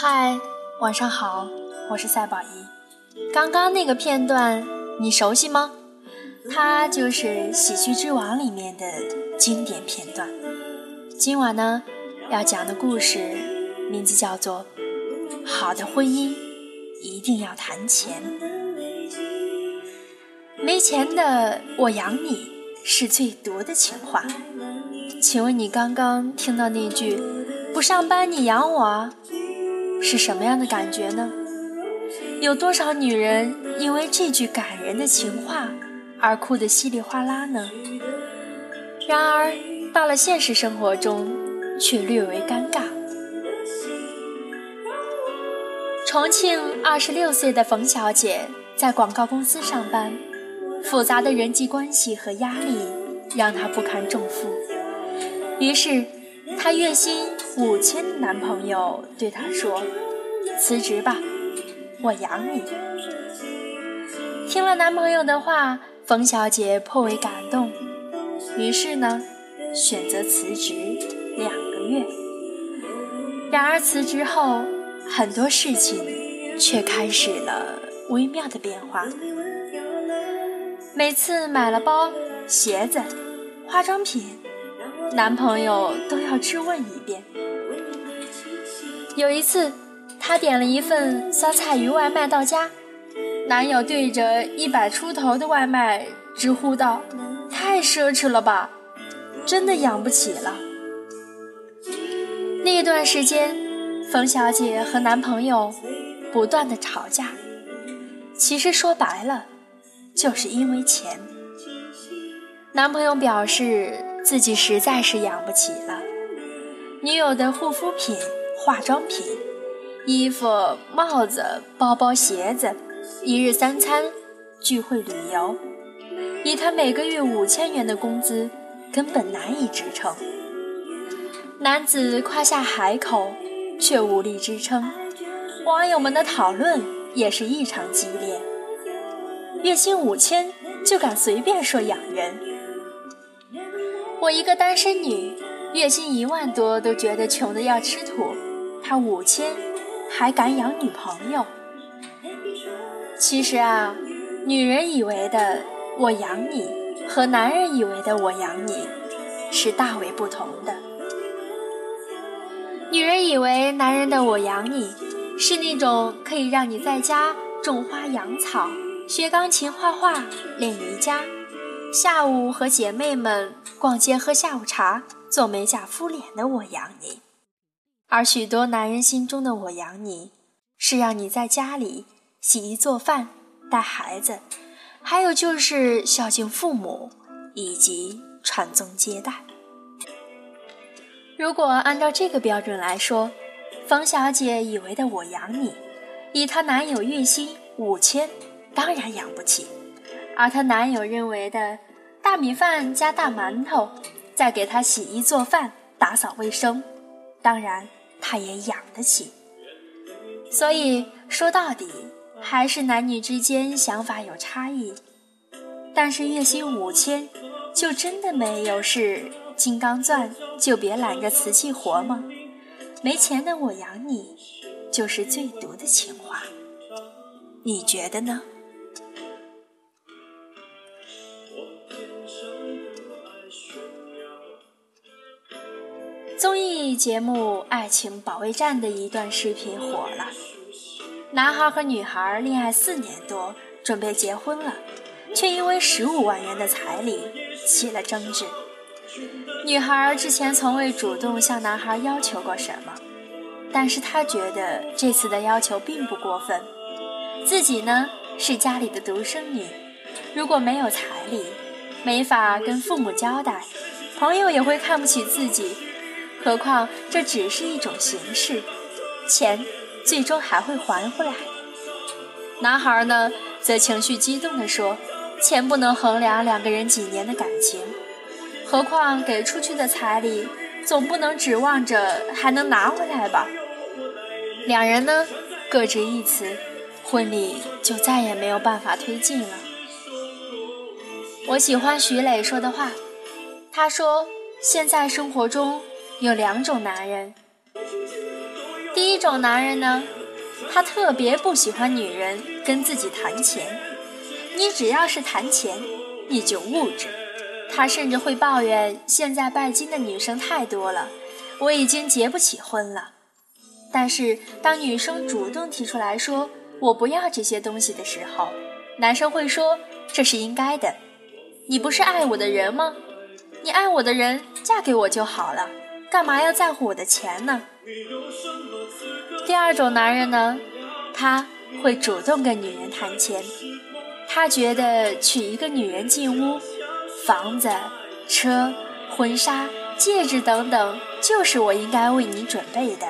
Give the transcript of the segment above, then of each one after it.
嗨，晚上好，我是赛宝仪。刚刚那个片段你熟悉吗？它就是《喜剧之王》里面的经典片段。今晚呢，要讲的故事名字叫做《好的婚姻一定要谈钱》。没钱的我养你是最毒的情话。请问你刚刚听到那句“不上班你养我”？是什么样的感觉呢？有多少女人因为这句感人的情话而哭得稀里哗啦呢？然而到了现实生活中，却略为尴尬。重庆二十六岁的冯小姐在广告公司上班，复杂的人际关系和压力让她不堪重负，于是。她月薪五千的男朋友对她说：“辞职吧，我养你。”听了男朋友的话，冯小姐颇为感动，于是呢，选择辞职两个月。然而辞职后，很多事情却开始了微妙的变化。每次买了包、鞋子、化妆品。男朋友都要质问一遍。有一次，她点了一份酸菜鱼外卖到家，男友对着一百出头的外卖直呼道：“太奢侈了吧，真的养不起了。”那段时间，冯小姐和男朋友不断的吵架，其实说白了，就是因为钱。男朋友表示。自己实在是养不起了，女友的护肤品、化妆品、衣服、帽子、包包、鞋子，一日三餐、聚会、旅游，以他每个月五千元的工资，根本难以支撑。男子夸下海口，却无力支撑。网友们的讨论也是异常激烈。月薪五千就敢随便说养人？我一个单身女，月薪一万多都觉得穷的要吃土，他五千还敢养女朋友？其实啊，女人以为的“我养你”和男人以为的“我养你”是大为不同的。女人以为男人的“我养你”是那种可以让你在家种花养草、学钢琴、画画、练瑜伽。下午和姐妹们逛街喝下午茶，做美甲敷脸的我养你；而许多男人心中的我养你，是让你在家里洗衣做饭、带孩子，还有就是孝敬父母以及传宗接代。如果按照这个标准来说，冯小姐以为的我养你，以她男友月薪五千，当然养不起。而她男友认为的大米饭加大馒头，再给她洗衣做饭、打扫卫生，当然他也养得起。所以说到底，还是男女之间想法有差异。但是月薪五千，就真的没有是金刚钻，就别揽着瓷器活吗？没钱的我养你，就是最毒的情话。你觉得呢？艺节目《爱情保卫战》的一段视频火了。男孩和女孩恋爱四年多，准备结婚了，却因为十五万元的彩礼起了争执。女孩之前从未主动向男孩要求过什么，但是她觉得这次的要求并不过分。自己呢是家里的独生女，如果没有彩礼，没法跟父母交代，朋友也会看不起自己。何况这只是一种形式，钱最终还会还回来。男孩呢，则情绪激动地说：“钱不能衡量两个人几年的感情，何况给出去的彩礼，总不能指望着还能拿回来吧？”两人呢，各执一词，婚礼就再也没有办法推进了。我喜欢徐磊说的话，他说：“现在生活中。”有两种男人，第一种男人呢，他特别不喜欢女人跟自己谈钱。你只要是谈钱，你就物质。他甚至会抱怨现在拜金的女生太多了，我已经结不起婚了。但是当女生主动提出来说我不要这些东西的时候，男生会说这是应该的。你不是爱我的人吗？你爱我的人嫁给我就好了，干嘛要在乎我的钱呢？第二种男人呢，他会主动跟女人谈钱。他觉得娶一个女人进屋，房子、车、婚纱、戒指等等，就是我应该为你准备的。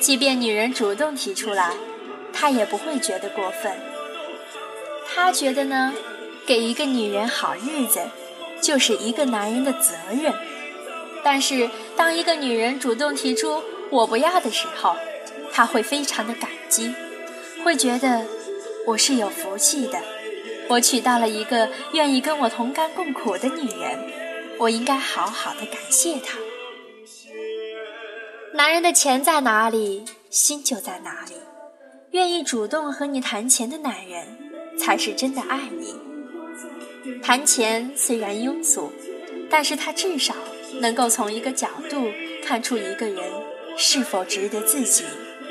即便女人主动提出来，他也不会觉得过分。他觉得呢，给一个女人好日子，就是一个男人的责任。但是，当一个女人主动提出“我不要”的时候，他会非常的感激，会觉得我是有福气的。我娶到了一个愿意跟我同甘共苦的女人，我应该好好的感谢她。男人的钱在哪里，心就在哪里。愿意主动和你谈钱的男人，才是真的爱你。谈钱虽然庸俗，但是他至少能够从一个角度看出一个人是否值得自己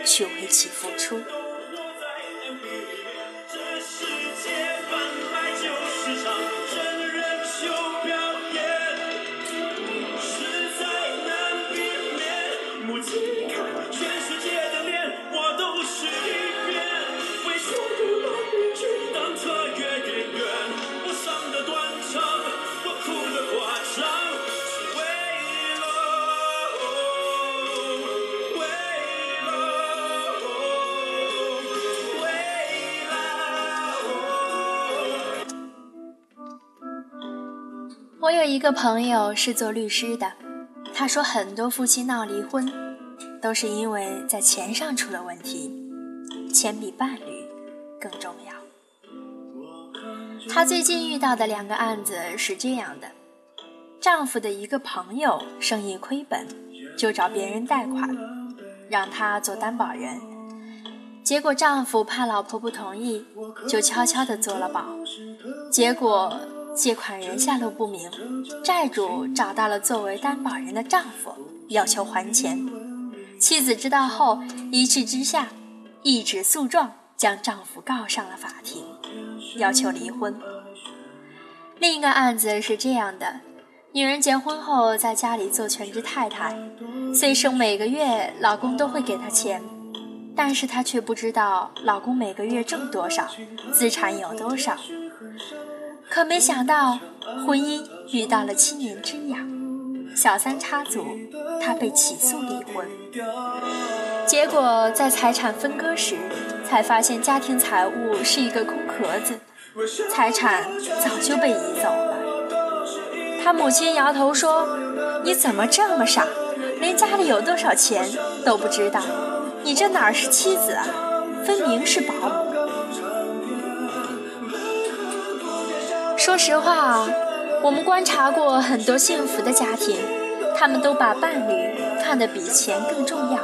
去为其付出。一个朋友是做律师的，他说很多夫妻闹离婚，都是因为在钱上出了问题，钱比伴侣更重要。他最近遇到的两个案子是这样的：丈夫的一个朋友生意亏本，就找别人贷款，让他做担保人，结果丈夫怕老婆不同意，就悄悄地做了保，结果。借款人下落不明，债主找到了作为担保人的丈夫，要求还钱。妻子知道后，一气之下，一纸诉状将丈夫告上了法庭，要求离婚。另一个案子是这样的：女人结婚后在家里做全职太太，虽说每个月老公都会给她钱，但是她却不知道老公每个月挣多少，资产有多少。可没想到，婚姻遇到了七年之痒，小三插足，他被起诉离婚。结果在财产分割时，才发现家庭财物是一个空壳子，财产早就被移走了。他母亲摇头说：“你怎么这么傻，连家里有多少钱都不知道？你这哪是妻子啊，分明是保姆。”说实话，我们观察过很多幸福的家庭，他们都把伴侣看得比钱更重要，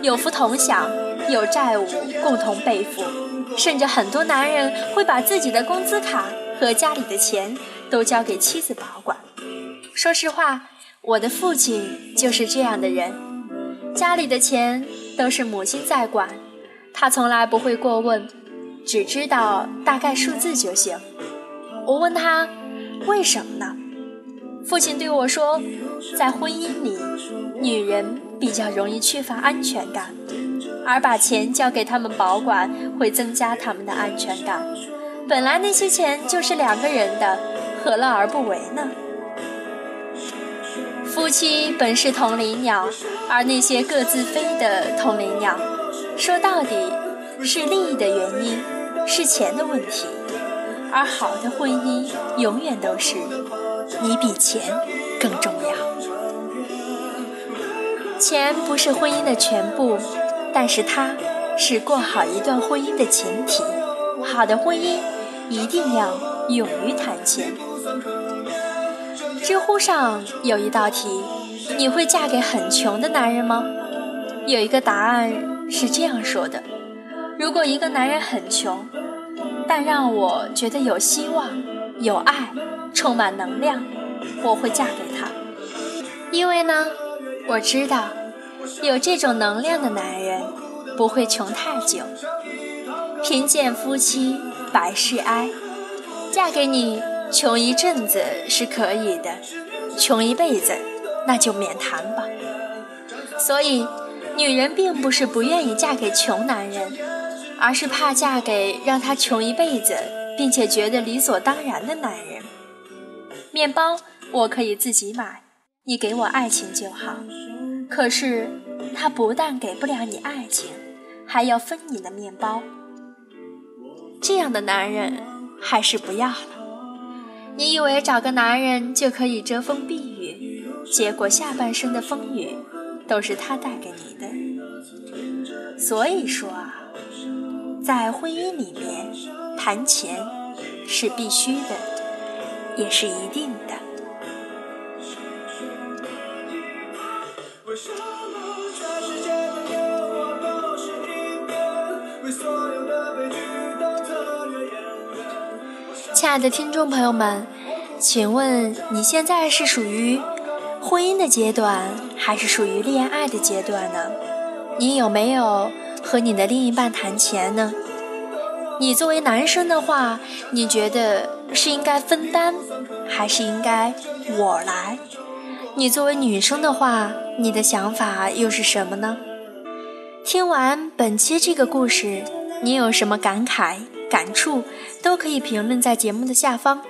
有福同享，有债务共同背负，甚至很多男人会把自己的工资卡和家里的钱都交给妻子保管。说实话，我的父亲就是这样的人，家里的钱都是母亲在管，他从来不会过问，只知道大概数字就行。我问他为什么呢？父亲对我说，在婚姻里，女人比较容易缺乏安全感，而把钱交给他们保管会增加他们的安全感。本来那些钱就是两个人的，何乐而不为呢？夫妻本是同林鸟，而那些各自飞的同林鸟，说到底是利益的原因，是钱的问题。而好的婚姻永远都是你比钱更重要。钱不是婚姻的全部，但是它是过好一段婚姻的前提。好的婚姻一定要勇于谈钱。知乎上有一道题：你会嫁给很穷的男人吗？有一个答案是这样说的：如果一个男人很穷，但让我觉得有希望、有爱、充满能量，我会嫁给他。因为呢，我知道有这种能量的男人不会穷太久。贫贱夫妻百事哀，嫁给你穷一阵子是可以的，穷一辈子那就免谈吧。所以，女人并不是不愿意嫁给穷男人。而是怕嫁给让他穷一辈子，并且觉得理所当然的男人。面包我可以自己买，你给我爱情就好。可是他不但给不了你爱情，还要分你的面包。这样的男人还是不要了。你以为找个男人就可以遮风避雨，结果下半生的风雨都是他带给你的。所以说啊。在婚姻里面，谈钱是必须的，也是一定的。亲爱的听众朋友们，请问你现在是属于婚姻的阶段，还是属于恋爱的阶段呢？你有没有？和你的另一半谈钱呢？你作为男生的话，你觉得是应该分担，还是应该我来？你作为女生的话，你的想法又是什么呢？听完本期这个故事，你有什么感慨、感触，都可以评论在节目的下方，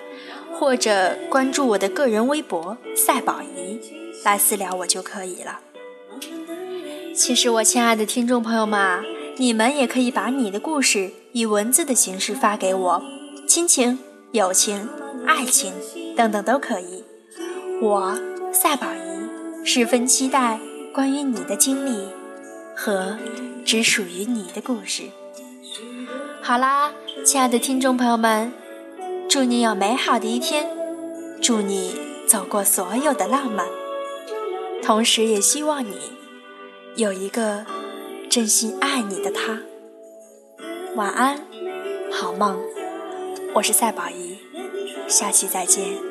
或者关注我的个人微博“赛宝仪”来私聊我就可以了。其实，我亲爱的听众朋友们啊，你们也可以把你的故事以文字的形式发给我，亲情、友情、爱情等等都可以。我赛宝仪十分期待关于你的经历和只属于你的故事。好啦，亲爱的听众朋友们，祝你有美好的一天，祝你走过所有的浪漫，同时也希望你。有一个真心爱你的他，晚安，好梦。我是赛宝仪，下期再见。